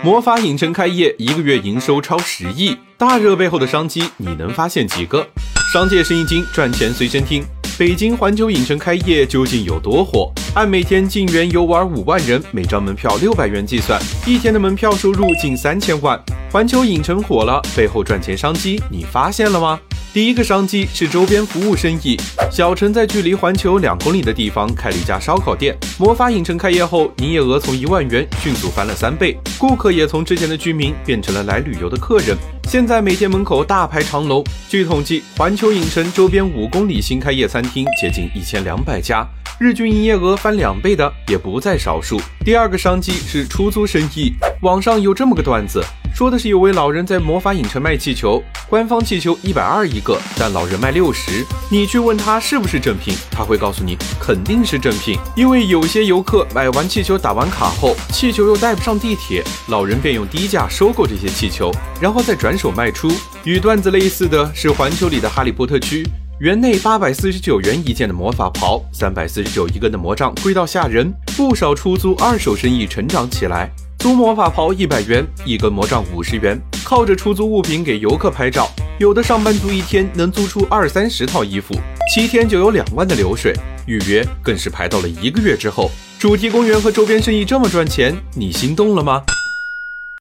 魔法影城开业，一个月营收超十亿，大热背后的商机，你能发现几个？商界生意经，赚钱随身听。北京环球影城开业究竟有多火？按每天进园游玩五万人，每张门票六百元计算，一天的门票收入近三千万。环球影城火了，背后赚钱商机你发现了吗？第一个商机是周边服务生意。小陈在距离环球两公里的地方开了一家烧烤店。魔法影城开业后，营业额从一万元迅速翻了三倍，顾客也从之前的居民变成了来旅游的客人。现在每天门口大排长龙。据统计，环球影城周边五公里新开业餐厅接近一千两百家，日均营业额翻两倍的也不在少数。第二个商机是出租生意。网上有这么个段子。说的是有位老人在魔法影城卖气球，官方气球一百二一个，但老人卖六十。你去问他是不是正品，他会告诉你肯定是正品，因为有些游客买完气球打完卡后，气球又带不上地铁，老人便用低价收购这些气球，然后再转手卖出。与段子类似的是环球里的哈利波特区，园内八百四十九元一件的魔法袍，三百四十九一根的魔杖，贵到吓人。不少出租二手生意成长起来。租魔法袍一百元，一根魔杖五十元，靠着出租物品给游客拍照，有的上班族一天能租出二三十套衣服，七天就有两万的流水，预约更是排到了一个月之后。主题公园和周边生意这么赚钱，你心动了吗？